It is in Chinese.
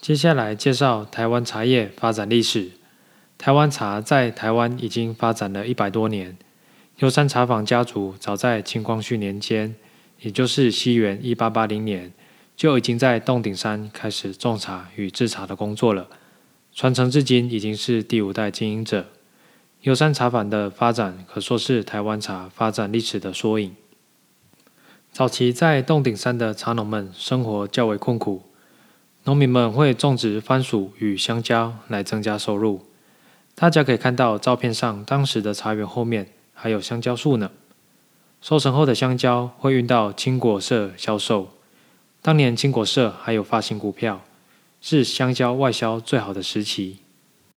接下来介绍台湾茶叶发展历史。台湾茶在台湾已经发展了一百多年。优山茶坊家族早在清光绪年间，也就是西元一八八零年，就已经在洞顶山开始种茶与制茶的工作了。传承至今已经是第五代经营者。优山茶坊的发展可说是台湾茶发展历史的缩影。早期在洞顶山的茶农们生活较为困苦，农民们会种植番薯与香蕉来增加收入。大家可以看到照片上，当时的茶园后面还有香蕉树呢。收成后的香蕉会运到青果社销售。当年青果社还有发行股票，是香蕉外销最好的时期。